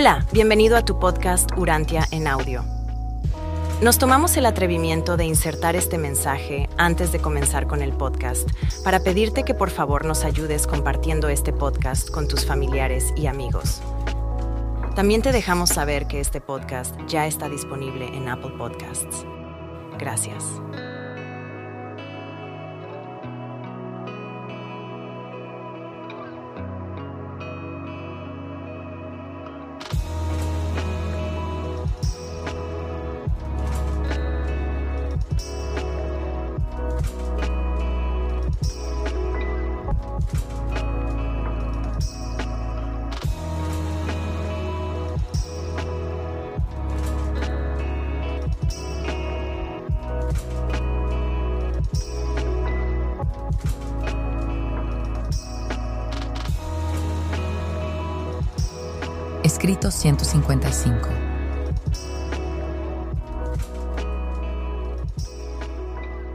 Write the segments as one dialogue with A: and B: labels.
A: Hola, bienvenido a tu podcast Urantia en audio. Nos tomamos el atrevimiento de insertar este mensaje antes de comenzar con el podcast para pedirte que por favor nos ayudes compartiendo este podcast con tus familiares y amigos. También te dejamos saber que este podcast ya está disponible en Apple Podcasts. Gracias.
B: Escrito 155.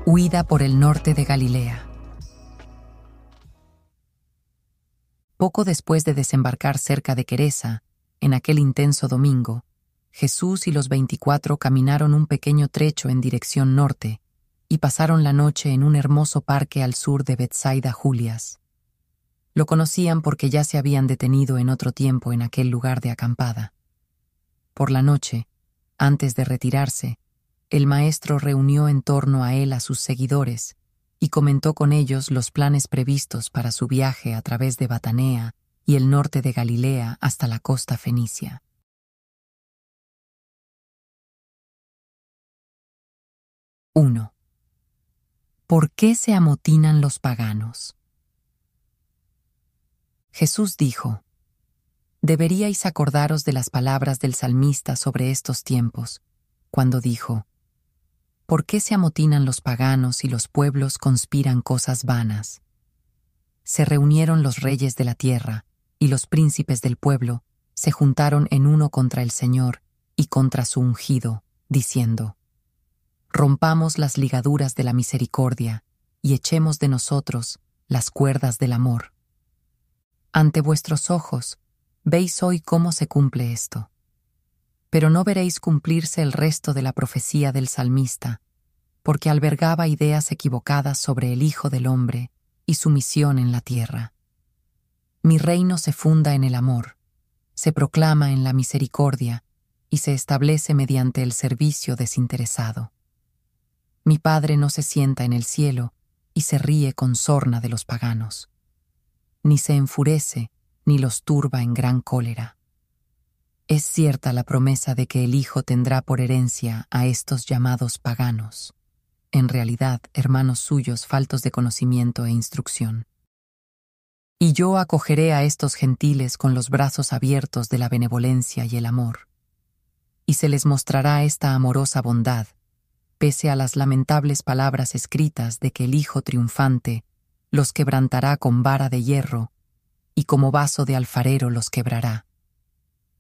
B: Huida por el norte de Galilea. Poco después de desembarcar cerca de Queresa, en aquel intenso domingo, Jesús y los veinticuatro caminaron un pequeño trecho en dirección norte y pasaron la noche en un hermoso parque al sur de Bethsaida Julias. Lo conocían porque ya se habían detenido en otro tiempo en aquel lugar de acampada. Por la noche, antes de retirarse, el maestro reunió en torno a él a sus seguidores y comentó con ellos los planes previstos para su viaje a través de Batanea y el norte de Galilea hasta la costa fenicia. —1. ¿Por qué se amotinan los paganos? Jesús dijo, Deberíais acordaros de las palabras del salmista sobre estos tiempos, cuando dijo, ¿Por qué se amotinan los paganos y los pueblos conspiran cosas vanas? Se reunieron los reyes de la tierra, y los príncipes del pueblo se juntaron en uno contra el Señor y contra su ungido, diciendo, Rompamos las ligaduras de la misericordia, y echemos de nosotros las cuerdas del amor. Ante vuestros ojos, veis hoy cómo se cumple esto. Pero no veréis cumplirse el resto de la profecía del salmista, porque albergaba ideas equivocadas sobre el Hijo del Hombre y su misión en la tierra. Mi reino se funda en el amor, se proclama en la misericordia y se establece mediante el servicio desinteresado. Mi Padre no se sienta en el cielo y se ríe con sorna de los paganos ni se enfurece, ni los turba en gran cólera. Es cierta la promesa de que el Hijo tendrá por herencia a estos llamados paganos, en realidad hermanos suyos faltos de conocimiento e instrucción. Y yo acogeré a estos gentiles con los brazos abiertos de la benevolencia y el amor, y se les mostrará esta amorosa bondad, pese a las lamentables palabras escritas de que el Hijo triunfante los quebrantará con vara de hierro, y como vaso de alfarero los quebrará.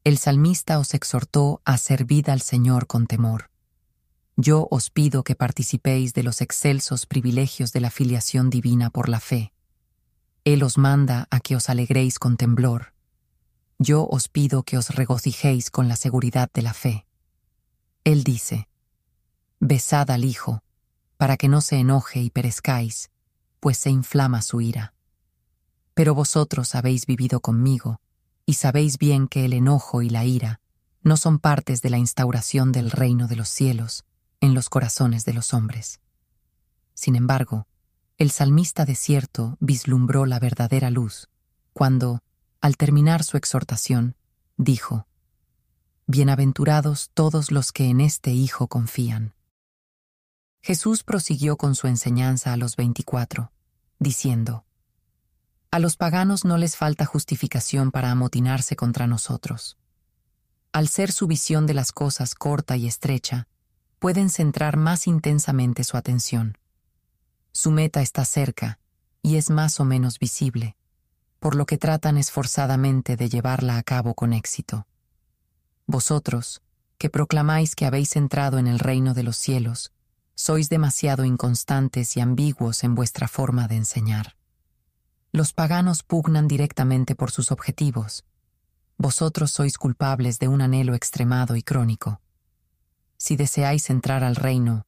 B: El salmista os exhortó a servir al Señor con temor. Yo os pido que participéis de los excelsos privilegios de la filiación divina por la fe. Él os manda a que os alegréis con temblor. Yo os pido que os regocijéis con la seguridad de la fe. Él dice, Besad al Hijo, para que no se enoje y perezcáis, pues se inflama su ira. Pero vosotros habéis vivido conmigo, y sabéis bien que el enojo y la ira no son partes de la instauración del reino de los cielos en los corazones de los hombres. Sin embargo, el salmista desierto vislumbró la verdadera luz, cuando, al terminar su exhortación, dijo, Bienaventurados todos los que en este Hijo confían. Jesús prosiguió con su enseñanza a los veinticuatro, diciendo, A los paganos no les falta justificación para amotinarse contra nosotros. Al ser su visión de las cosas corta y estrecha, pueden centrar más intensamente su atención. Su meta está cerca y es más o menos visible, por lo que tratan esforzadamente de llevarla a cabo con éxito. Vosotros, que proclamáis que habéis entrado en el reino de los cielos, sois demasiado inconstantes y ambiguos en vuestra forma de enseñar. Los paganos pugnan directamente por sus objetivos, vosotros sois culpables de un anhelo extremado y crónico. Si deseáis entrar al reino,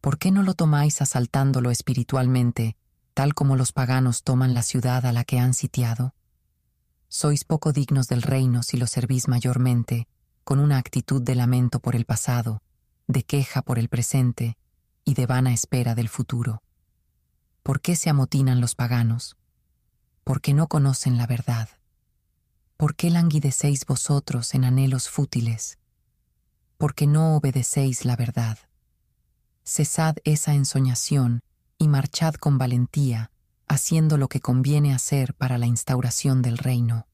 B: ¿por qué no lo tomáis asaltándolo espiritualmente, tal como los paganos toman la ciudad a la que han sitiado? Sois poco dignos del reino si lo servís mayormente, con una actitud de lamento por el pasado, de queja por el presente y de vana espera del futuro. ¿Por qué se amotinan los paganos? Porque no conocen la verdad. ¿Por qué languidecéis vosotros en anhelos fútiles? Porque no obedecéis la verdad. Cesad esa ensoñación y marchad con valentía, haciendo lo que conviene hacer para la instauración del reino.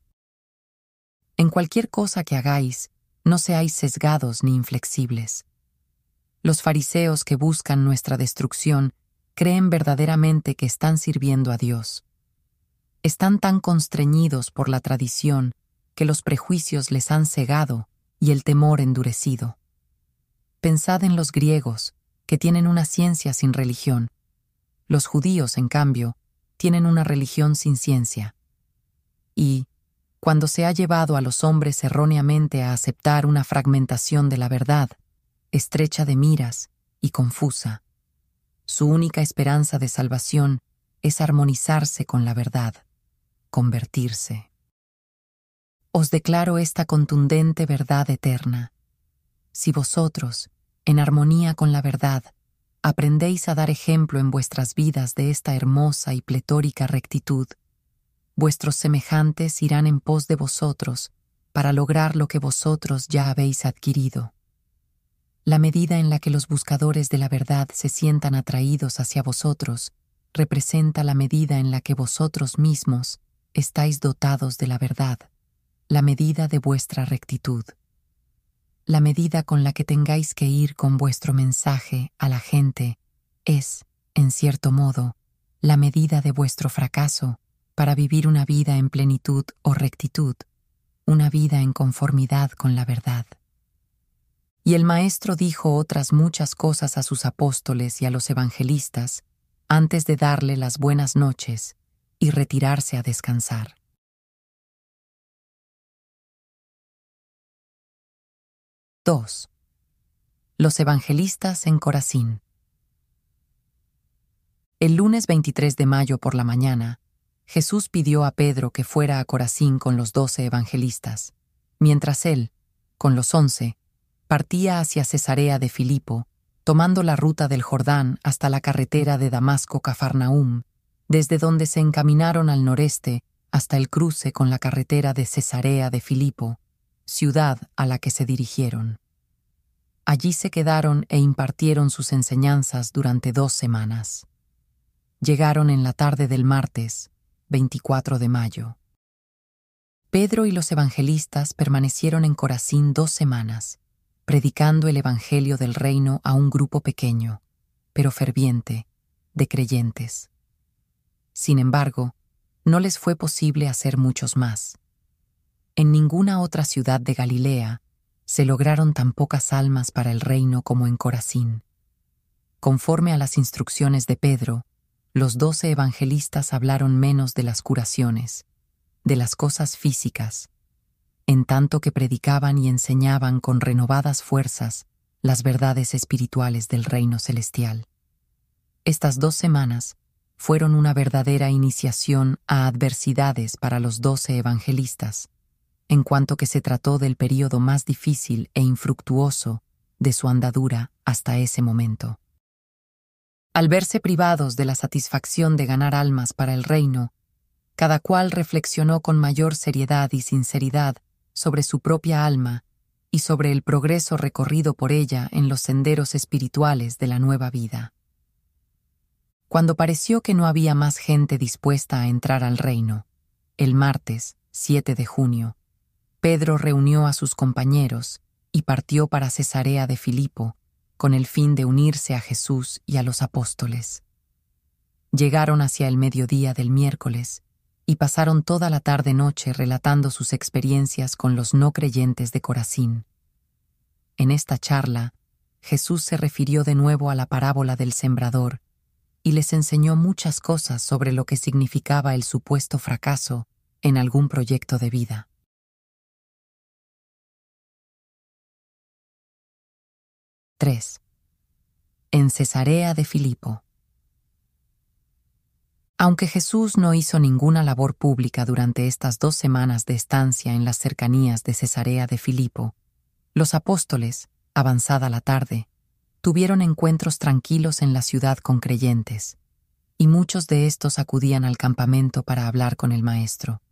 B: En cualquier cosa que hagáis, no seáis sesgados ni inflexibles. Los fariseos que buscan nuestra destrucción creen verdaderamente que están sirviendo a Dios están tan constreñidos por la tradición que los prejuicios les han cegado y el temor endurecido. Pensad en los griegos, que tienen una ciencia sin religión. Los judíos, en cambio, tienen una religión sin ciencia. Y, cuando se ha llevado a los hombres erróneamente a aceptar una fragmentación de la verdad, estrecha de miras y confusa, su única esperanza de salvación es armonizarse con la verdad convertirse. Os declaro esta contundente verdad eterna. Si vosotros, en armonía con la verdad, aprendéis a dar ejemplo en vuestras vidas de esta hermosa y pletórica rectitud, vuestros semejantes irán en pos de vosotros para lograr lo que vosotros ya habéis adquirido. La medida en la que los buscadores de la verdad se sientan atraídos hacia vosotros representa la medida en la que vosotros mismos estáis dotados de la verdad, la medida de vuestra rectitud, la medida con la que tengáis que ir con vuestro mensaje a la gente es, en cierto modo, la medida de vuestro fracaso para vivir una vida en plenitud o rectitud, una vida en conformidad con la verdad. Y el Maestro dijo otras muchas cosas a sus apóstoles y a los evangelistas antes de darle las buenas noches y retirarse a descansar. II. Los evangelistas en Corazín. El lunes 23 de mayo por la mañana, Jesús pidió a Pedro que fuera a Corazín con los doce evangelistas, mientras él, con los once, partía hacia Cesarea de Filipo, tomando la ruta del Jordán hasta la carretera de Damasco-Cafarnaum, desde donde se encaminaron al noreste hasta el cruce con la carretera de Cesarea de Filipo, ciudad a la que se dirigieron. Allí se quedaron e impartieron sus enseñanzas durante dos semanas. Llegaron en la tarde del martes, 24 de mayo. Pedro y los evangelistas permanecieron en Corazín dos semanas, predicando el Evangelio del reino a un grupo pequeño, pero ferviente, de creyentes. Sin embargo, no les fue posible hacer muchos más. En ninguna otra ciudad de Galilea se lograron tan pocas almas para el reino como en Corazín. Conforme a las instrucciones de Pedro, los doce evangelistas hablaron menos de las curaciones, de las cosas físicas, en tanto que predicaban y enseñaban con renovadas fuerzas las verdades espirituales del reino celestial. Estas dos semanas fueron una verdadera iniciación a adversidades para los doce evangelistas, en cuanto que se trató del período más difícil e infructuoso de su andadura hasta ese momento. Al verse privados de la satisfacción de ganar almas para el reino, cada cual reflexionó con mayor seriedad y sinceridad sobre su propia alma y sobre el progreso recorrido por ella en los senderos espirituales de la nueva vida. Cuando pareció que no había más gente dispuesta a entrar al reino, el martes, 7 de junio, Pedro reunió a sus compañeros y partió para Cesarea de Filipo, con el fin de unirse a Jesús y a los apóstoles. Llegaron hacia el mediodía del miércoles y pasaron toda la tarde-noche relatando sus experiencias con los no creyentes de Corazín. En esta charla, Jesús se refirió de nuevo a la parábola del sembrador y les enseñó muchas cosas sobre lo que significaba el supuesto fracaso en algún proyecto de vida. —3. En Cesarea de Filipo. Aunque Jesús no hizo ninguna labor pública durante estas dos semanas de estancia en las cercanías de Cesarea de Filipo, los apóstoles, avanzada la tarde, tuvieron encuentros tranquilos en la ciudad con creyentes, y muchos de estos acudían al campamento para hablar con el Maestro.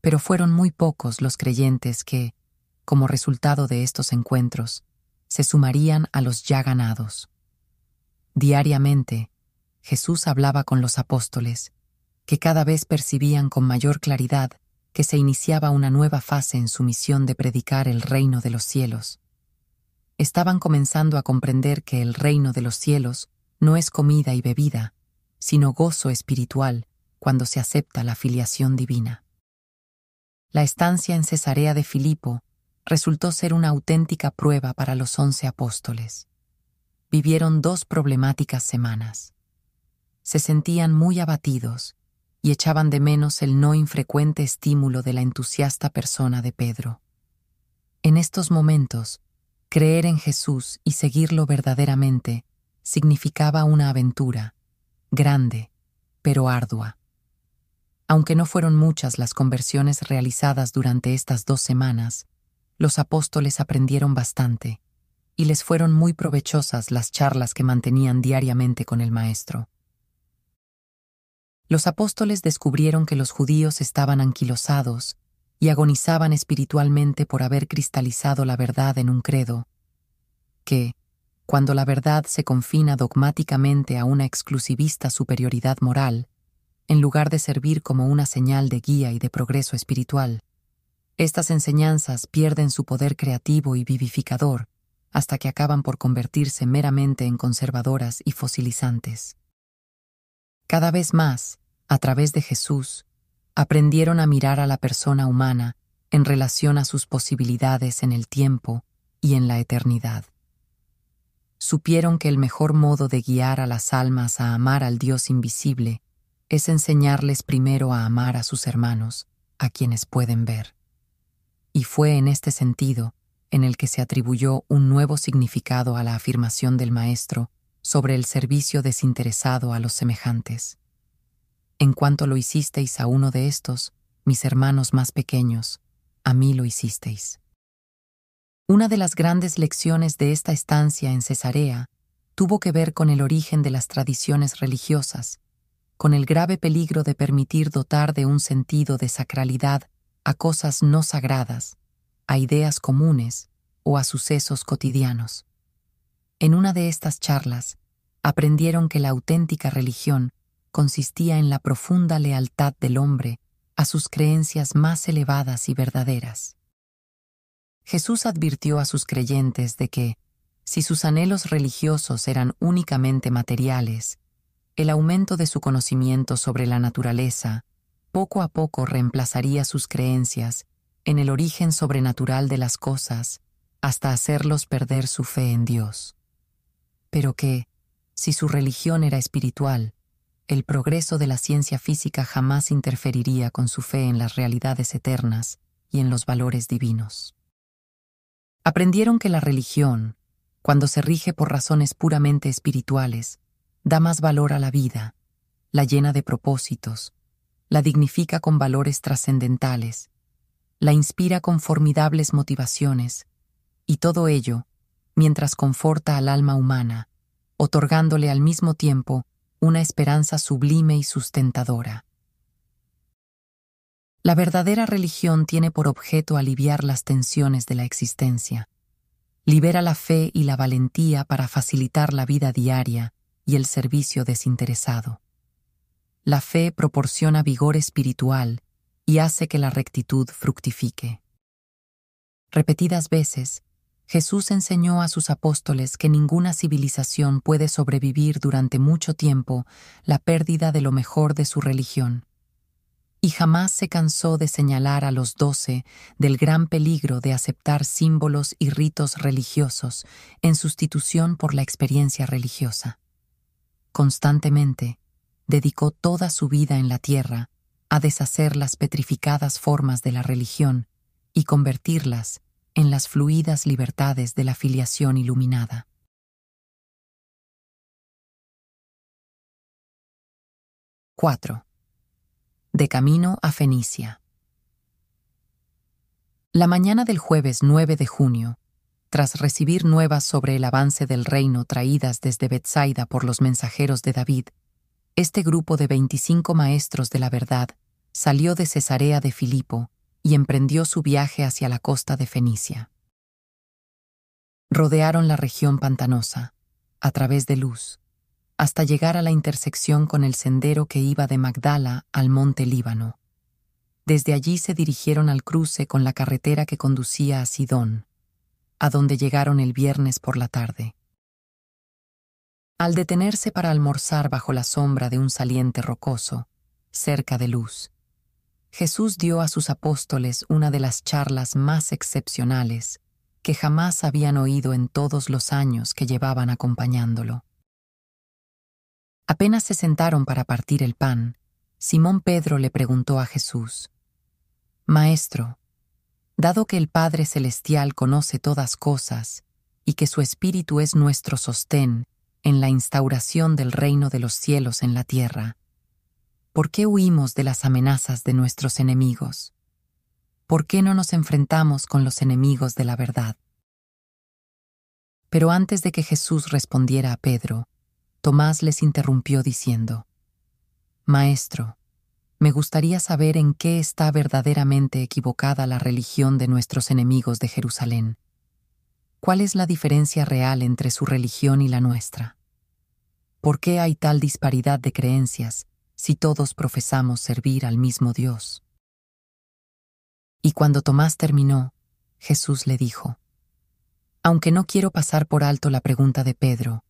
B: Pero fueron muy pocos los creyentes que, como resultado de estos encuentros, se sumarían a los ya ganados. Diariamente, Jesús hablaba con los apóstoles, que cada vez percibían con mayor claridad que se iniciaba una nueva fase en su misión de predicar el reino de los cielos. Estaban comenzando a comprender que el reino de los cielos no es comida y bebida, sino gozo espiritual cuando se acepta la filiación divina. La estancia en Cesarea de Filipo resultó ser una auténtica prueba para los once apóstoles. Vivieron dos problemáticas semanas se sentían muy abatidos y echaban de menos el no infrecuente estímulo de la entusiasta persona de Pedro. En estos momentos, creer en Jesús y seguirlo verdaderamente significaba una aventura, grande, pero ardua. Aunque no fueron muchas las conversiones realizadas durante estas dos semanas, los apóstoles aprendieron bastante, y les fueron muy provechosas las charlas que mantenían diariamente con el Maestro los apóstoles descubrieron que los judíos estaban anquilosados y agonizaban espiritualmente por haber cristalizado la verdad en un credo, que, cuando la verdad se confina dogmáticamente a una exclusivista superioridad moral, en lugar de servir como una señal de guía y de progreso espiritual, estas enseñanzas pierden su poder creativo y vivificador hasta que acaban por convertirse meramente en conservadoras y fosilizantes. Cada vez más, a través de Jesús, aprendieron a mirar a la persona humana en relación a sus posibilidades en el tiempo y en la eternidad. Supieron que el mejor modo de guiar a las almas a amar al Dios invisible es enseñarles primero a amar a sus hermanos, a quienes pueden ver. Y fue en este sentido en el que se atribuyó un nuevo significado a la afirmación del Maestro sobre el servicio desinteresado a los semejantes. En cuanto lo hicisteis a uno de estos, mis hermanos más pequeños, a mí lo hicisteis. Una de las grandes lecciones de esta estancia en Cesarea tuvo que ver con el origen de las tradiciones religiosas, con el grave peligro de permitir dotar de un sentido de sacralidad a cosas no sagradas, a ideas comunes o a sucesos cotidianos. En una de estas charlas, aprendieron que la auténtica religión consistía en la profunda lealtad del hombre a sus creencias más elevadas y verdaderas. Jesús advirtió a sus creyentes de que, si sus anhelos religiosos eran únicamente materiales, el aumento de su conocimiento sobre la naturaleza poco a poco reemplazaría sus creencias en el origen sobrenatural de las cosas hasta hacerlos perder su fe en Dios. Pero que, si su religión era espiritual, el progreso de la ciencia física jamás interferiría con su fe en las realidades eternas y en los valores divinos. Aprendieron que la religión, cuando se rige por razones puramente espirituales, da más valor a la vida, la llena de propósitos, la dignifica con valores trascendentales, la inspira con formidables motivaciones, y todo ello mientras conforta al alma humana, otorgándole al mismo tiempo una esperanza sublime y sustentadora. La verdadera religión tiene por objeto aliviar las tensiones de la existencia. Libera la fe y la valentía para facilitar la vida diaria y el servicio desinteresado. La fe proporciona vigor espiritual y hace que la rectitud fructifique. Repetidas veces, Jesús enseñó a sus apóstoles que ninguna civilización puede sobrevivir durante mucho tiempo la pérdida de lo mejor de su religión. Y jamás se cansó de señalar a los doce del gran peligro de aceptar símbolos y ritos religiosos en sustitución por la experiencia religiosa. Constantemente, dedicó toda su vida en la tierra a deshacer las petrificadas formas de la religión y convertirlas en las fluidas libertades de la filiación iluminada. ¡4! De camino a Fenicia. La mañana del jueves 9 de junio, tras recibir nuevas sobre el avance del reino traídas desde Bethsaida por los mensajeros de David, este grupo de veinticinco maestros de la verdad salió de Cesarea de Filipo y emprendió su viaje hacia la costa de Fenicia. Rodearon la región pantanosa, a través de Luz, hasta llegar a la intersección con el sendero que iba de Magdala al monte Líbano. Desde allí se dirigieron al cruce con la carretera que conducía a Sidón, a donde llegaron el viernes por la tarde. Al detenerse para almorzar bajo la sombra de un saliente rocoso, cerca de luz, Jesús dio a sus apóstoles una de las charlas más excepcionales que jamás habían oído en todos los años que llevaban acompañándolo. Apenas se sentaron para partir el pan, Simón Pedro le preguntó a Jesús, Maestro, dado que el Padre Celestial conoce todas cosas y que su Espíritu es nuestro sostén en la instauración del reino de los cielos en la tierra, ¿por qué huimos de las amenazas de nuestros enemigos? ¿Por qué no nos enfrentamos con los enemigos de la verdad? Pero antes de que Jesús respondiera a Pedro, Tomás les interrumpió diciendo, Maestro, me gustaría saber en qué está verdaderamente equivocada la religión de nuestros enemigos de Jerusalén. ¿Cuál es la diferencia real entre su religión y la nuestra? ¿Por qué hay tal disparidad de creencias si todos profesamos servir al mismo Dios? Y cuando Tomás terminó, Jesús le dijo, Aunque no quiero pasar por alto la pregunta de Pedro,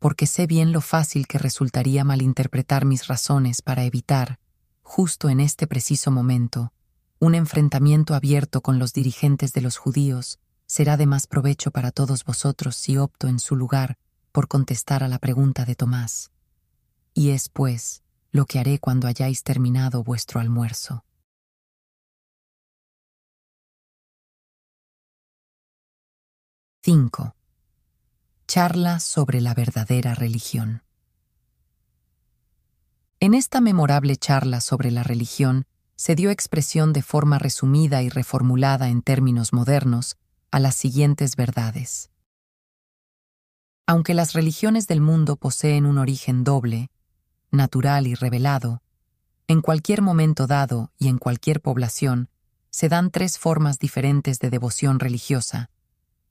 B: porque sé bien lo fácil que resultaría malinterpretar mis razones para evitar, justo en este preciso momento, un enfrentamiento abierto con los dirigentes de los judíos será de más provecho para todos vosotros si opto en su lugar por contestar a la pregunta de Tomás. Y es, pues, lo que haré cuando hayáis terminado vuestro almuerzo. ¡5! Charla sobre la verdadera religión. En esta memorable charla sobre la religión se dio expresión de forma resumida y reformulada en términos modernos a las siguientes verdades. Aunque las religiones del mundo poseen un origen doble, natural y revelado, en cualquier momento dado y en cualquier población se dan tres formas diferentes de devoción religiosa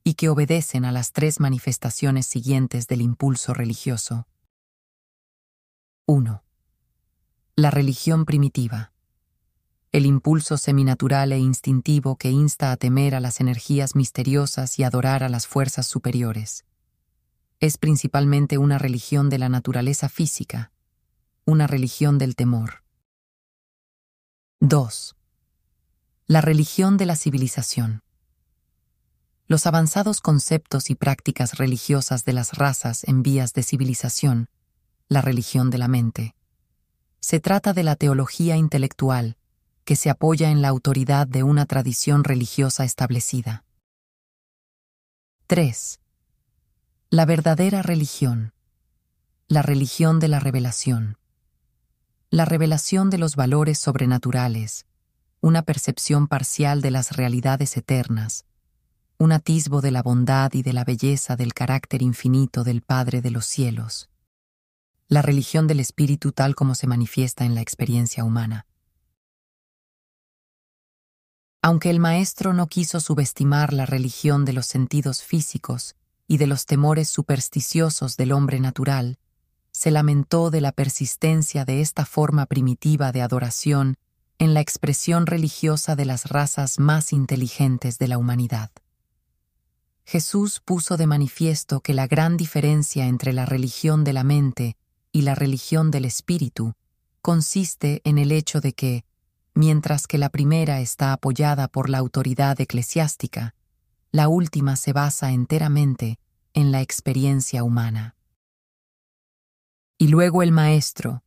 B: y que obedecen a las tres manifestaciones siguientes del impulso religioso. 1 la religión primitiva. El impulso seminatural e instintivo que insta a temer a las energías misteriosas y adorar a las fuerzas superiores. Es principalmente una religión de la naturaleza física, una religión del temor. 2. La religión de la civilización. Los avanzados conceptos y prácticas religiosas de las razas en vías de civilización, la religión de la mente, se trata de la teología intelectual, que se apoya en la autoridad de una tradición religiosa establecida. 3. La verdadera religión. La religión de la revelación. La revelación de los valores sobrenaturales, una percepción parcial de las realidades eternas, un atisbo de la bondad y de la belleza del carácter infinito del Padre de los cielos la religión del espíritu tal como se manifiesta en la experiencia humana. Aunque el maestro no quiso subestimar la religión de los sentidos físicos y de los temores supersticiosos del hombre natural, se lamentó de la persistencia de esta forma primitiva de adoración en la expresión religiosa de las razas más inteligentes de la humanidad. Jesús puso de manifiesto que la gran diferencia entre la religión de la mente y la religión del espíritu consiste en el hecho de que, mientras que la primera está apoyada por la autoridad eclesiástica, la última se basa enteramente en la experiencia humana. Y luego el maestro,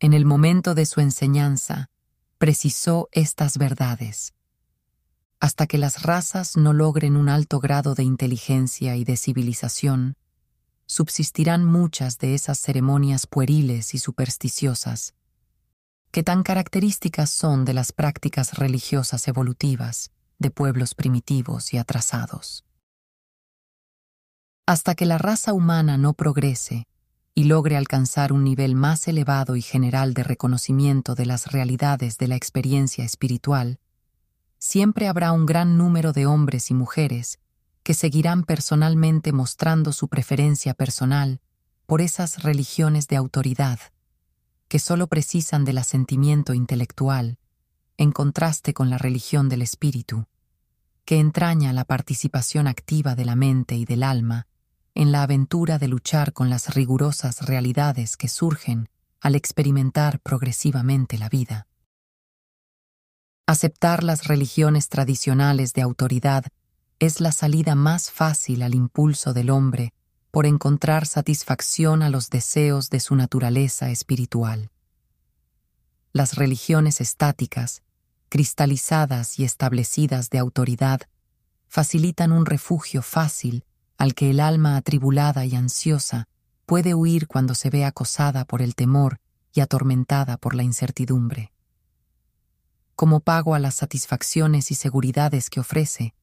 B: en el momento de su enseñanza, precisó estas verdades. hasta que las razas no logren un alto grado de inteligencia y de civilización, subsistirán muchas de esas ceremonias pueriles y supersticiosas, que tan características son de las prácticas religiosas evolutivas de pueblos primitivos y atrasados. Hasta que la raza humana no progrese y logre alcanzar un nivel más elevado y general de reconocimiento de las realidades de la experiencia espiritual, siempre habrá un gran número de hombres y mujeres que seguirán personalmente mostrando su preferencia personal por esas religiones de autoridad, que solo precisan del asentimiento intelectual, en contraste con la religión del espíritu, que entraña la participación activa de la mente y del alma en la aventura de luchar con las rigurosas realidades que surgen al experimentar progresivamente la vida. Aceptar las religiones tradicionales de autoridad es la salida más fácil al impulso del hombre por encontrar satisfacción a los deseos de su naturaleza espiritual. Las religiones estáticas, cristalizadas y establecidas de autoridad, facilitan un refugio fácil al que el alma atribulada y ansiosa puede huir cuando se ve acosada por el temor y atormentada por la incertidumbre. Como pago a las satisfacciones y seguridades que ofrece,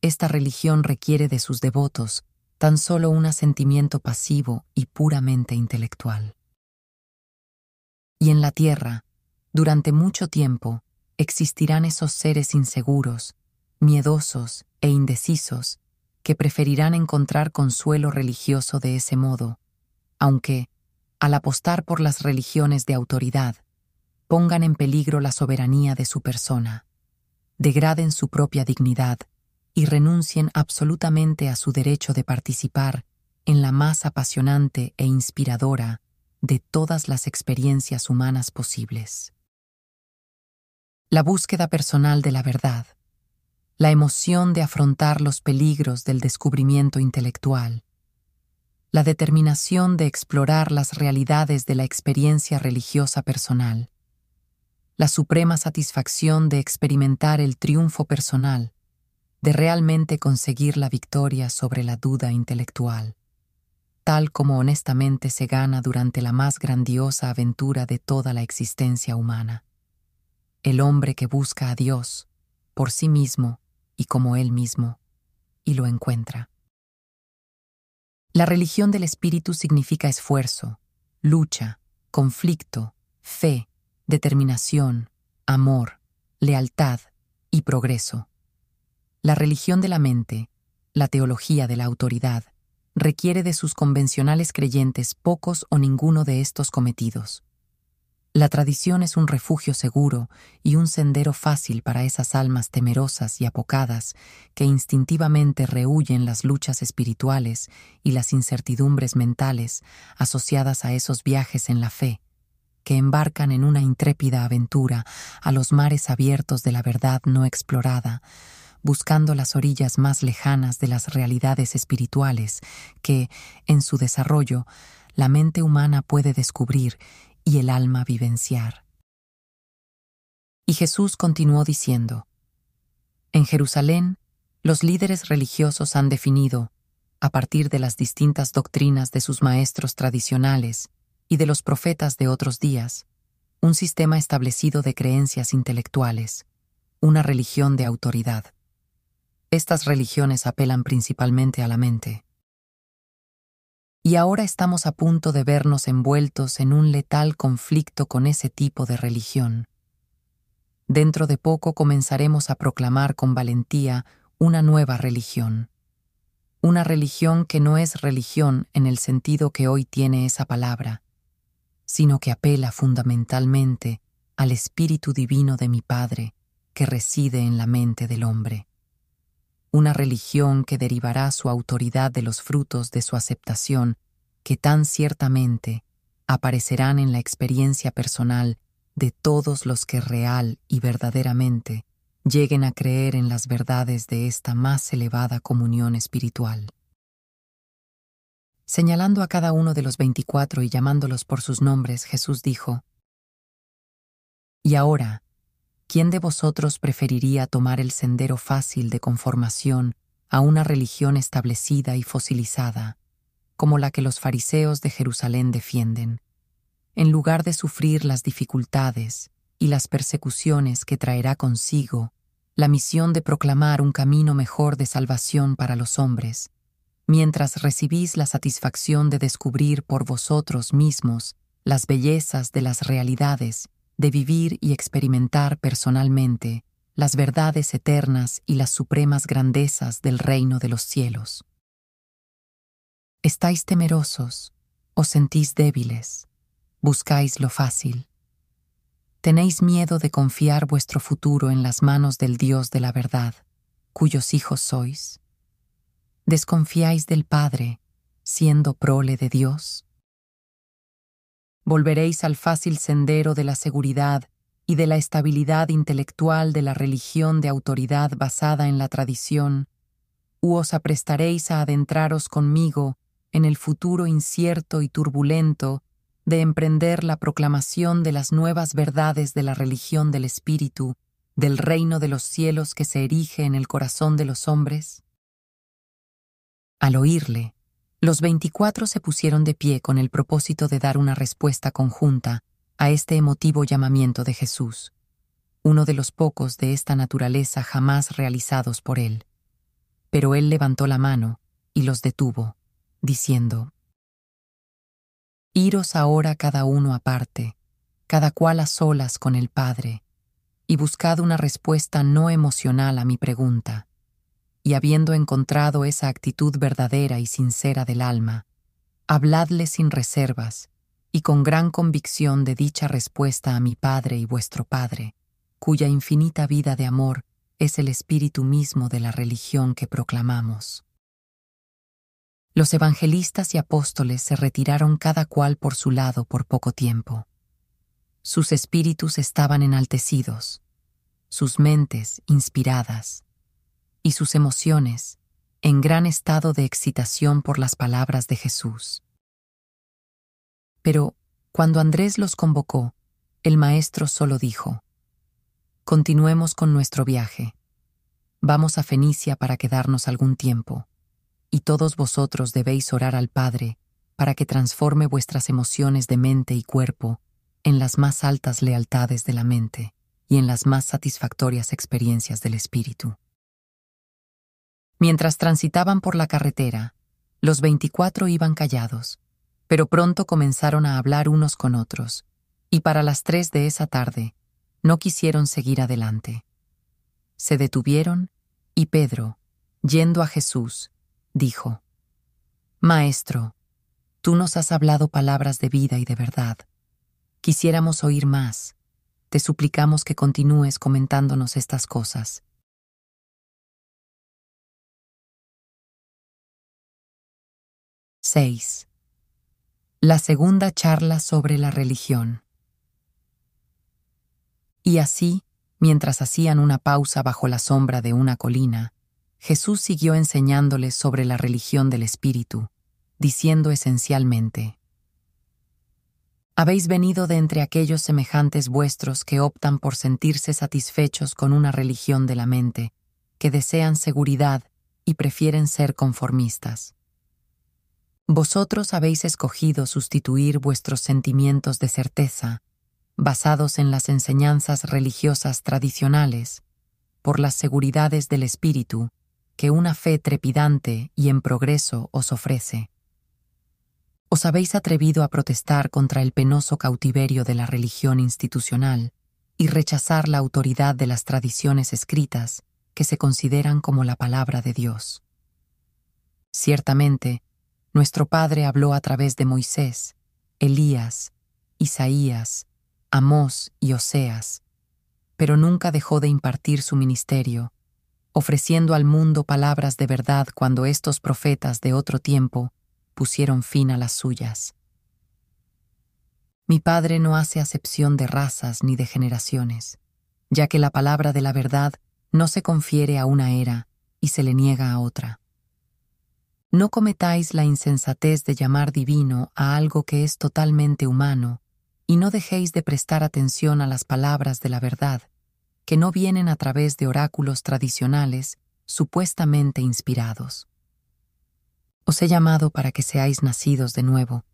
B: esta religión requiere de sus devotos tan solo un asentimiento pasivo y puramente intelectual. Y en la tierra, durante mucho tiempo, existirán esos seres inseguros, miedosos e indecisos que preferirán encontrar consuelo religioso de ese modo, aunque, al apostar por las religiones de autoridad, pongan en peligro la soberanía de su persona, degraden su propia dignidad y renuncien absolutamente a su derecho de participar en la más apasionante e inspiradora de todas las experiencias humanas posibles. La búsqueda personal de la verdad, la emoción de afrontar los peligros del descubrimiento intelectual, la determinación de explorar las realidades de la experiencia religiosa personal, la suprema satisfacción de experimentar el triunfo personal, de realmente conseguir la victoria sobre la duda intelectual, tal como honestamente se gana durante la más grandiosa aventura de toda la existencia humana. El hombre que busca a Dios, por sí mismo y como Él mismo, y lo encuentra. La religión del espíritu significa esfuerzo, lucha, conflicto, fe, determinación, amor, lealtad y progreso. La religión de la mente, la teología de la autoridad, requiere de sus convencionales creyentes pocos o ninguno de estos cometidos. La tradición es un refugio seguro y un sendero fácil para esas almas temerosas y apocadas que instintivamente rehuyen las luchas espirituales y las incertidumbres mentales asociadas a esos viajes en la fe, que embarcan en una intrépida aventura a los mares abiertos de la verdad no explorada, buscando las orillas más lejanas de las realidades espirituales que, en su desarrollo, la mente humana puede descubrir y el alma vivenciar. Y Jesús continuó diciendo, En Jerusalén, los líderes religiosos han definido, a partir de las distintas doctrinas de sus maestros tradicionales, y de los profetas de otros días, un sistema establecido de creencias intelectuales, una religión de autoridad. Estas religiones apelan principalmente a la mente. Y ahora estamos a punto de vernos envueltos en un letal conflicto con ese tipo de religión. Dentro de poco comenzaremos a proclamar con valentía una nueva religión. Una religión que no es religión en el sentido que hoy tiene esa palabra, sino que apela fundamentalmente al Espíritu Divino de mi Padre, que reside en la mente del hombre. Una religión que derivará su autoridad de los frutos de su aceptación, que tan ciertamente aparecerán en la experiencia personal de todos los que real y verdaderamente lleguen a creer en las verdades de esta más elevada comunión espiritual. Señalando a cada uno de los veinticuatro y llamándolos por sus nombres, Jesús dijo, Y ahora, ¿quién de vosotros preferiría tomar el sendero fácil de conformación a una religión establecida y fosilizada, como la que los fariseos de Jerusalén defienden, en lugar de sufrir las dificultades y las persecuciones que traerá consigo la misión de proclamar un camino mejor de salvación para los hombres, mientras recibís la satisfacción de descubrir por vosotros mismos las bellezas de las realidades, de vivir y experimentar personalmente las verdades eternas y las supremas grandezas del reino de los cielos. Estáis temerosos, os sentís débiles, buscáis lo fácil. Tenéis miedo de confiar vuestro futuro en las manos del Dios de la verdad, cuyos hijos sois. ¿Desconfiáis del Padre, siendo prole de Dios? Volveréis al fácil sendero de la seguridad y de la estabilidad intelectual de la religión de autoridad basada en la tradición, u os aprestaréis a adentraros conmigo en el futuro incierto y turbulento de emprender la proclamación de las nuevas verdades de la religión del Espíritu, del reino de los cielos que se erige en el corazón de los hombres? Al oírle, los veinticuatro se pusieron de pie con el propósito de dar una respuesta conjunta a este emotivo llamamiento de Jesús, uno de los pocos de esta naturaleza jamás realizados por él. Pero él levantó la mano y los detuvo, diciendo, Iros ahora cada uno aparte, cada cual a solas con el Padre, y buscad una respuesta no emocional a mi pregunta, y habiendo encontrado esa actitud verdadera y sincera del alma, habladle sin reservas, y con gran convicción de dicha respuesta a mi Padre y vuestro Padre, cuya infinita vida de amor es el espíritu mismo de la religión que proclamamos. Los evangelistas y apóstoles se retiraron cada cual por su lado por poco tiempo. Sus espíritus estaban enaltecidos, sus mentes inspiradas, y sus emociones en gran estado de excitación por las palabras de Jesús. Pero, cuando Andrés los convocó, el maestro solo dijo, Continuemos con nuestro viaje. Vamos a Fenicia para quedarnos algún tiempo, y todos vosotros debéis orar al Padre para que transforme vuestras emociones de mente y cuerpo en las más altas lealtades de la mente y en las más satisfactorias experiencias del espíritu. Mientras transitaban por la carretera, los veinticuatro iban callados, pero pronto comenzaron a hablar unos con otros, y para las tres de esa tarde no quisieron seguir adelante. Se detuvieron y Pedro, yendo a Jesús, dijo, Maestro, tú nos has hablado palabras de vida y de verdad. Quisiéramos oír más. Te suplicamos que continúes comentándonos estas cosas. Seis. La segunda charla sobre la religión. Y así, mientras hacían una pausa bajo la sombra de una colina, Jesús siguió enseñándoles sobre la religión del Espíritu, diciendo esencialmente, Habéis venido de entre aquellos semejantes vuestros que optan por sentirse satisfechos con una religión de la mente, que desean seguridad y prefieren ser conformistas. Vosotros habéis escogido sustituir vuestros sentimientos de certeza, basados en las enseñanzas religiosas tradicionales, por las seguridades del espíritu que una fe trepidante y en progreso os ofrece. Os habéis atrevido a protestar contra el penoso cautiverio de la religión institucional y rechazar la autoridad de las tradiciones escritas que se consideran como la palabra de Dios. Ciertamente, nuestro Padre habló a través de Moisés, Elías, Isaías, Amós y Oseas, pero nunca dejó de impartir su ministerio, ofreciendo al mundo palabras de verdad cuando estos profetas de otro tiempo pusieron fin a las suyas. Mi Padre no hace acepción de razas ni de generaciones, ya que la palabra de la verdad no se confiere a una era y se le niega a otra. No cometáis la insensatez de llamar divino a algo que es totalmente humano, y no dejéis de prestar atención a las palabras de la verdad, que no vienen a través de oráculos tradicionales supuestamente inspirados. Os he llamado para que seáis nacidos de nuevo,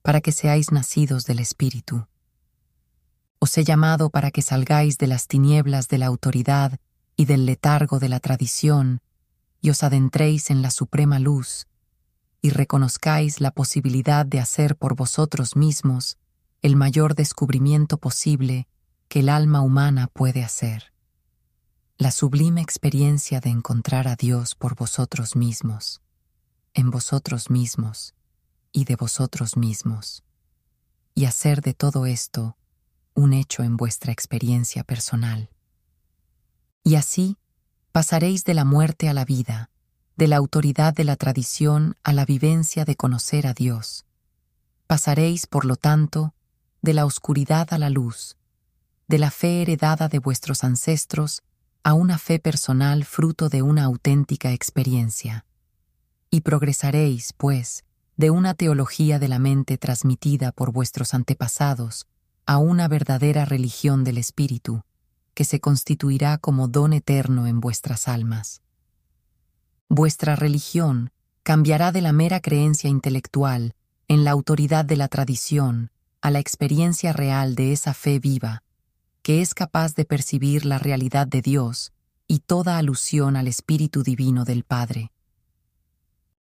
B: para que seáis nacidos del Espíritu. Os he llamado para que salgáis de las tinieblas de la autoridad y del letargo de la tradición, y os adentréis en la suprema luz, y reconozcáis la posibilidad de hacer por vosotros mismos el mayor descubrimiento posible que el alma humana puede hacer. La sublime experiencia de encontrar a Dios por vosotros mismos, en vosotros mismos y de vosotros mismos, y hacer de todo esto un hecho en vuestra experiencia personal. Y así pasaréis de la muerte a la vida, de la autoridad de la tradición a la vivencia de conocer a Dios. Pasaréis, por lo tanto, de la oscuridad a la luz, de la fe heredada de vuestros ancestros a una fe personal fruto de una auténtica experiencia. Y progresaréis, pues, de una teología de la mente transmitida por vuestros antepasados a una verdadera religión del Espíritu, que se constituirá como don eterno en vuestras almas. Vuestra religión cambiará de la mera creencia intelectual en la autoridad de la tradición a la experiencia real de esa fe viva, que es capaz de percibir la realidad de Dios y toda alusión al Espíritu Divino del Padre.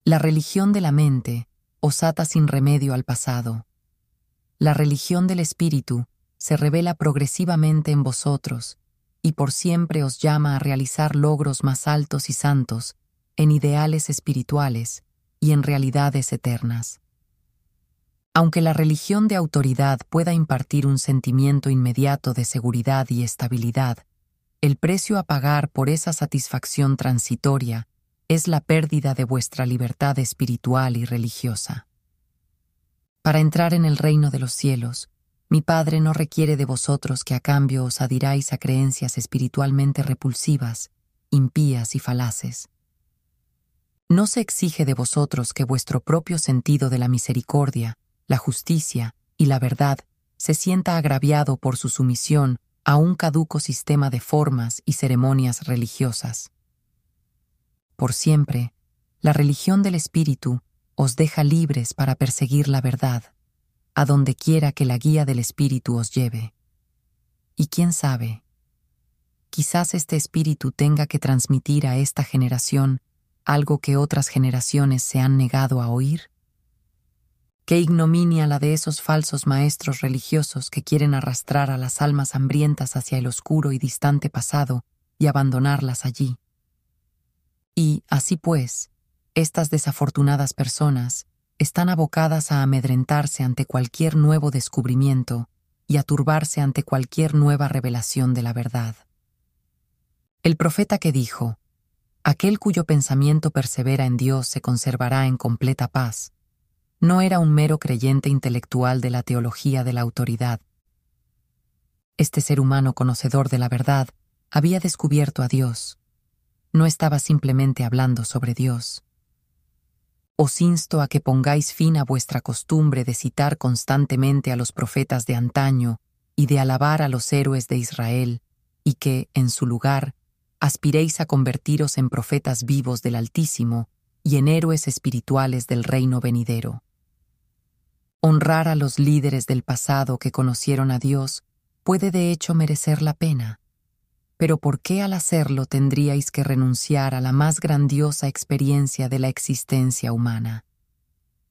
B: La religión de la mente os ata sin remedio al pasado. La religión del Espíritu se revela progresivamente en vosotros y por siempre os llama a realizar logros más altos y santos en ideales espirituales y en realidades eternas. Aunque la religión de autoridad pueda impartir un sentimiento inmediato de seguridad y estabilidad, el precio a pagar por esa satisfacción transitoria es la pérdida de vuestra libertad espiritual y religiosa. Para entrar en el reino de los cielos, mi Padre no requiere de vosotros que a cambio os adiráis a creencias espiritualmente repulsivas, impías y falaces. No se exige de vosotros que vuestro propio sentido de la misericordia, la justicia y la verdad se sienta agraviado por su sumisión a un caduco sistema de formas y ceremonias religiosas. Por siempre, la religión del Espíritu os deja libres para perseguir la verdad, a donde quiera que la guía del Espíritu os lleve. Y quién sabe, quizás este Espíritu tenga que transmitir a esta generación algo que otras generaciones se han negado a oír? Qué ignominia la de esos falsos maestros religiosos que quieren arrastrar a las almas hambrientas hacia el oscuro y distante pasado y abandonarlas allí. Y, así pues, estas desafortunadas personas están abocadas a amedrentarse ante cualquier nuevo descubrimiento y a turbarse ante cualquier nueva revelación de la verdad. El profeta que dijo, Aquel cuyo pensamiento persevera en Dios se conservará en completa paz. No era un mero creyente intelectual de la teología de la autoridad. Este ser humano conocedor de la verdad había descubierto a Dios. No estaba simplemente hablando sobre Dios. Os insto a que pongáis fin a vuestra costumbre de citar constantemente a los profetas de antaño y de alabar a los héroes de Israel, y que, en su lugar, aspiréis a convertiros en profetas vivos del Altísimo y en héroes espirituales del reino venidero. Honrar a los líderes del pasado que conocieron a Dios puede de hecho merecer la pena, pero ¿por qué al hacerlo tendríais que renunciar a la más grandiosa experiencia de la existencia humana?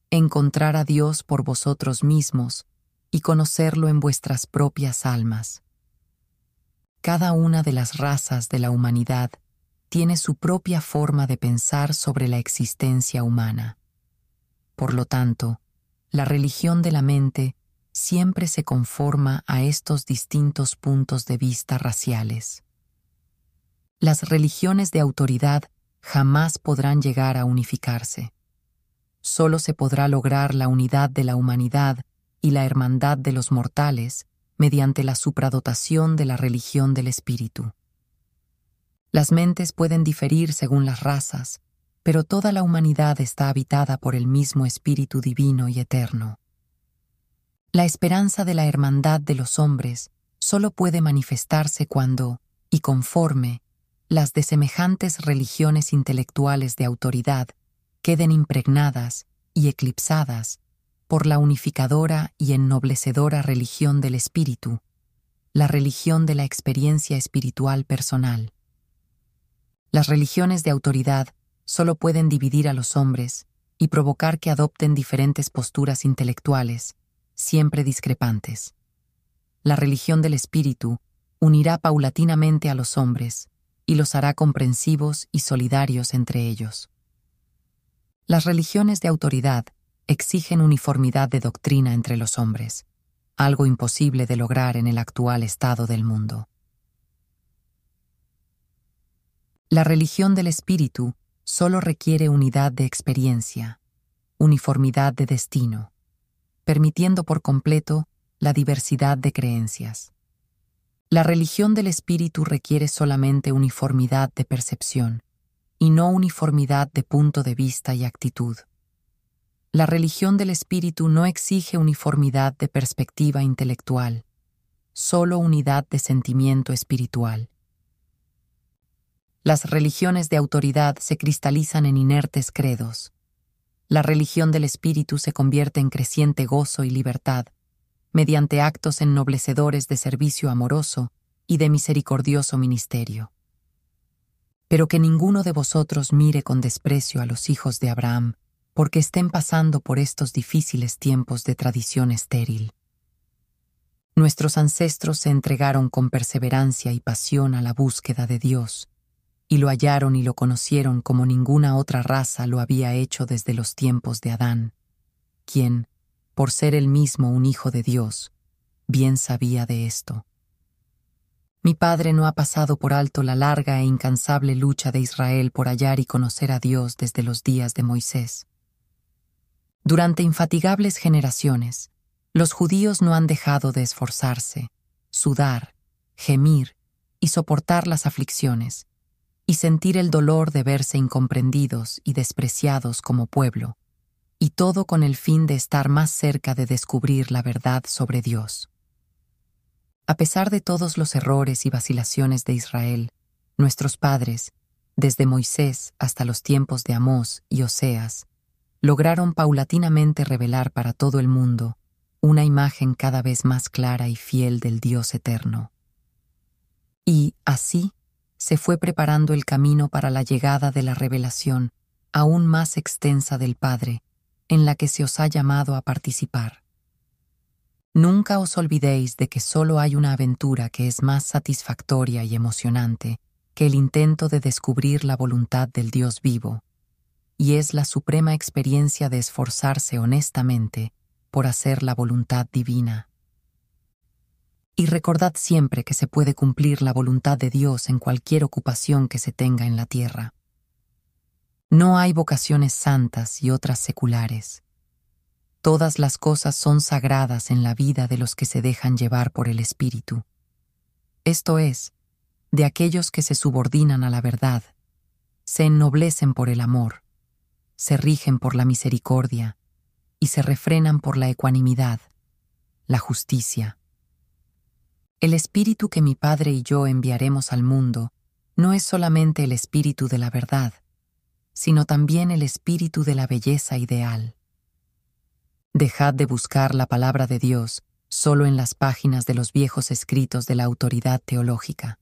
B: Encontrar a Dios por vosotros mismos y conocerlo en vuestras propias almas. Cada una de las razas de la humanidad tiene su propia forma de pensar sobre la existencia humana. Por lo tanto, la religión de la mente siempre se conforma a estos distintos puntos de vista raciales. Las religiones de autoridad jamás podrán llegar a unificarse. Solo se podrá lograr la unidad de la humanidad y la hermandad de los mortales mediante la supradotación de la religión del espíritu. Las mentes pueden diferir según las razas, pero toda la humanidad está habitada por el mismo espíritu divino y eterno. La esperanza de la hermandad de los hombres solo puede manifestarse cuando, y conforme, las de semejantes religiones intelectuales de autoridad queden impregnadas y eclipsadas por la unificadora y ennoblecedora religión del espíritu, la religión de la experiencia espiritual personal. Las religiones de autoridad solo pueden dividir a los hombres y provocar que adopten diferentes posturas intelectuales, siempre discrepantes. La religión del espíritu unirá paulatinamente a los hombres y los hará comprensivos y solidarios entre ellos. Las religiones de autoridad exigen uniformidad de doctrina entre los hombres, algo imposible de lograr en el actual estado del mundo. La religión del espíritu solo requiere unidad de experiencia, uniformidad de destino, permitiendo por completo la diversidad de creencias. La religión del espíritu requiere solamente uniformidad de percepción y no uniformidad de punto de vista y actitud. La religión del espíritu no exige uniformidad de perspectiva intelectual, solo unidad de sentimiento espiritual. Las religiones de autoridad se cristalizan en inertes credos. La religión del espíritu se convierte en creciente gozo y libertad, mediante actos ennoblecedores de servicio amoroso y de misericordioso ministerio. Pero que ninguno de vosotros mire con desprecio a los hijos de Abraham, porque estén pasando por estos difíciles tiempos de tradición estéril. Nuestros ancestros se entregaron con perseverancia y pasión a la búsqueda de Dios, y lo hallaron y lo conocieron como ninguna otra raza lo había hecho desde los tiempos de Adán, quien, por ser él mismo un hijo de Dios, bien sabía de esto. Mi padre no ha pasado por alto la larga e incansable lucha de Israel por hallar y conocer a Dios desde los días de Moisés. Durante infatigables generaciones, los judíos no han dejado de esforzarse, sudar, gemir y soportar las aflicciones, y sentir el dolor de verse incomprendidos y despreciados como pueblo, y todo con el fin de estar más cerca de descubrir la verdad sobre Dios. A pesar de todos los errores y vacilaciones de Israel, nuestros padres, desde Moisés hasta los tiempos de Amós y Oseas, lograron paulatinamente revelar para todo el mundo una imagen cada vez más clara y fiel del Dios eterno. Y, así, se fue preparando el camino para la llegada de la revelación aún más extensa del Padre, en la que se os ha llamado a participar. Nunca os olvidéis de que solo hay una aventura que es más satisfactoria y emocionante que el intento de descubrir la voluntad del Dios vivo, y es la suprema experiencia de esforzarse honestamente por hacer la voluntad divina. Y recordad siempre que se puede cumplir la voluntad de Dios en cualquier ocupación que se tenga en la tierra. No hay vocaciones santas y otras seculares. Todas las cosas son sagradas en la vida de los que se dejan llevar por el Espíritu. Esto es, de aquellos que se subordinan a la verdad, se ennoblecen por el amor, se rigen por la misericordia y se refrenan por la ecuanimidad, la justicia. El espíritu que mi Padre y yo enviaremos al mundo no es solamente el espíritu de la verdad, sino también el espíritu de la belleza ideal. Dejad de buscar la palabra de Dios solo en las páginas de los viejos escritos de la autoridad teológica.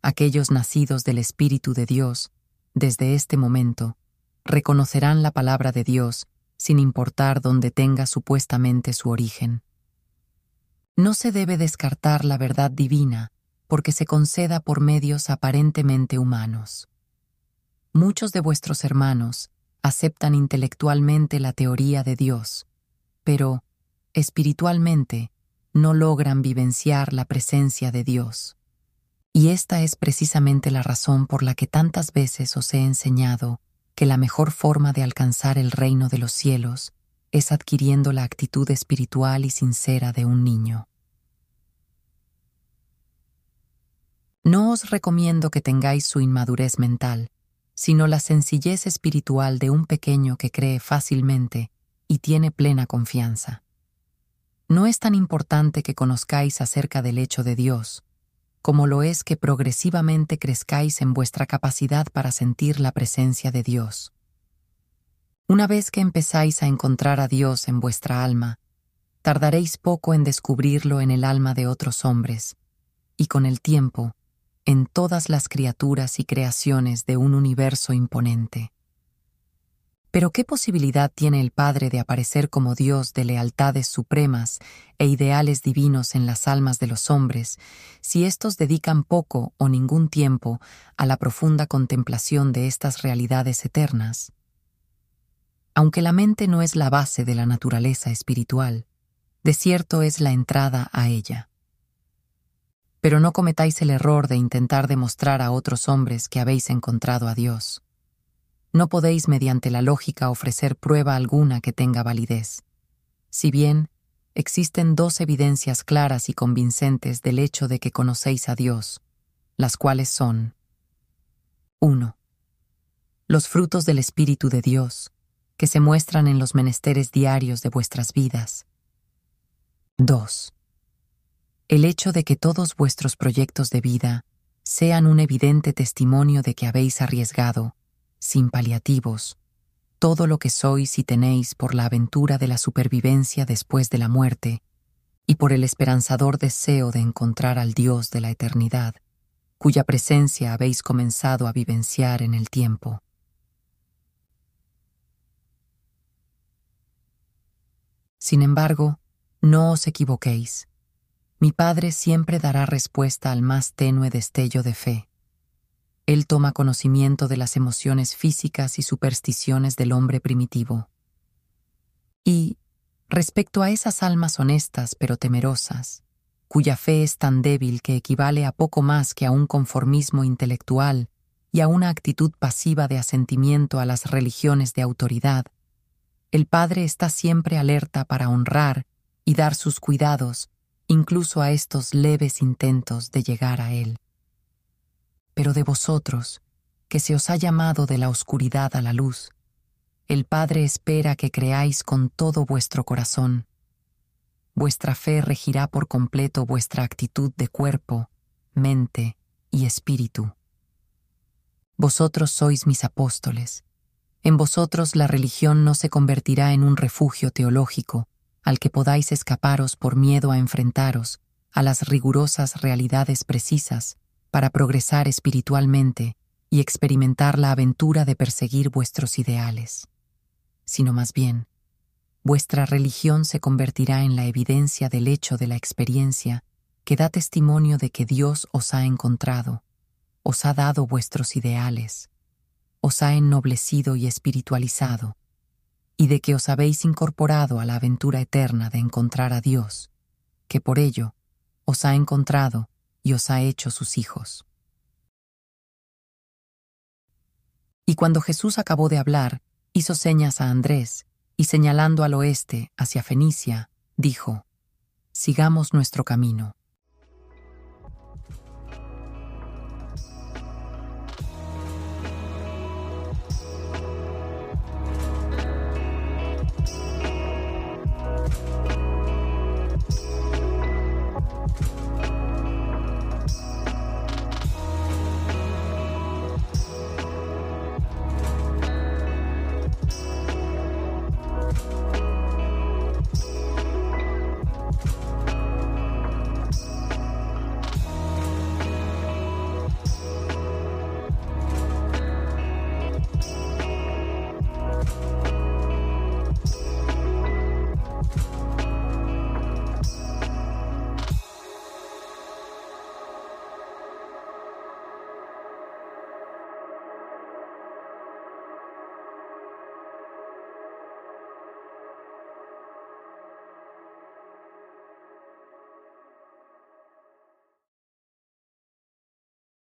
B: Aquellos nacidos del Espíritu de Dios, desde este momento, reconocerán la palabra de Dios sin importar dónde tenga supuestamente su origen. No se debe descartar la verdad divina porque se conceda por medios aparentemente humanos. Muchos de vuestros hermanos aceptan intelectualmente la teoría de Dios, pero, espiritualmente, no logran vivenciar la presencia de Dios. Y esta es precisamente la razón por la que tantas veces os he enseñado que la mejor forma de alcanzar el reino de los cielos es adquiriendo la actitud espiritual y sincera de un niño. No os recomiendo que tengáis su inmadurez mental, sino la sencillez espiritual de un pequeño que cree fácilmente y tiene plena confianza. No es tan importante que conozcáis acerca del hecho de Dios, como lo es que progresivamente crezcáis en vuestra capacidad para sentir la presencia de Dios. Una vez que empezáis a encontrar a Dios en vuestra alma, tardaréis poco en descubrirlo en el alma de otros hombres, y con el tiempo, en todas las criaturas y creaciones de un universo imponente. Pero ¿qué posibilidad tiene el Padre de aparecer como Dios de lealtades supremas e ideales divinos en las almas de los hombres si éstos dedican poco o ningún tiempo a la profunda contemplación de estas realidades eternas? Aunque la mente no es la base de la naturaleza espiritual, de cierto es la entrada a ella. Pero no cometáis el error de intentar demostrar a otros hombres que habéis encontrado a Dios no podéis mediante la lógica ofrecer prueba alguna que tenga validez. Si bien existen dos evidencias claras y convincentes del hecho de que conocéis a Dios, las cuales son 1. Los frutos del Espíritu de Dios, que se muestran en los menesteres diarios de vuestras vidas. 2. El hecho de que todos vuestros proyectos de vida sean un evidente testimonio de que habéis arriesgado, sin paliativos, todo lo que sois y tenéis por la aventura de la supervivencia después de la muerte y por el esperanzador deseo de encontrar al Dios de la eternidad, cuya presencia habéis comenzado a vivenciar en el tiempo. Sin embargo, no os equivoquéis. Mi Padre siempre dará respuesta al más tenue destello de fe. Él toma conocimiento de las emociones físicas y supersticiones del hombre primitivo. Y, respecto a esas almas honestas pero temerosas, cuya fe es tan débil que equivale a poco más que a un conformismo intelectual y a una actitud pasiva de asentimiento a las religiones de autoridad, el Padre está siempre alerta para honrar y dar sus cuidados incluso a estos leves intentos de llegar a Él pero de vosotros, que se os ha llamado de la oscuridad a la luz. El Padre espera que creáis con todo vuestro corazón. Vuestra fe regirá por completo vuestra actitud de cuerpo, mente y espíritu. Vosotros sois mis apóstoles. En vosotros la religión no se convertirá en un refugio teológico al que podáis escaparos por miedo a enfrentaros a las rigurosas realidades precisas para progresar espiritualmente y experimentar la aventura de perseguir vuestros ideales, sino más bien, vuestra religión se convertirá en la evidencia del hecho de la experiencia que da testimonio de que Dios os ha encontrado, os ha dado vuestros ideales, os ha ennoblecido y espiritualizado, y de que os habéis incorporado a la aventura eterna de encontrar a Dios, que por ello os ha encontrado y os ha hecho sus hijos. Y cuando Jesús acabó de hablar, hizo señas a Andrés, y señalando al oeste, hacia Fenicia, dijo, Sigamos nuestro camino.